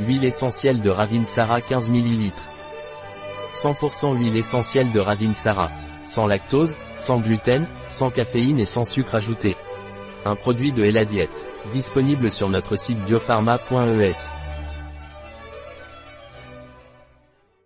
Huile essentielle de Ravinsara 15 ml. 100% huile essentielle de Ravinsara. Sans lactose, sans gluten, sans caféine et sans sucre ajouté. Un produit de Eladiet. Disponible sur notre site biopharma.es.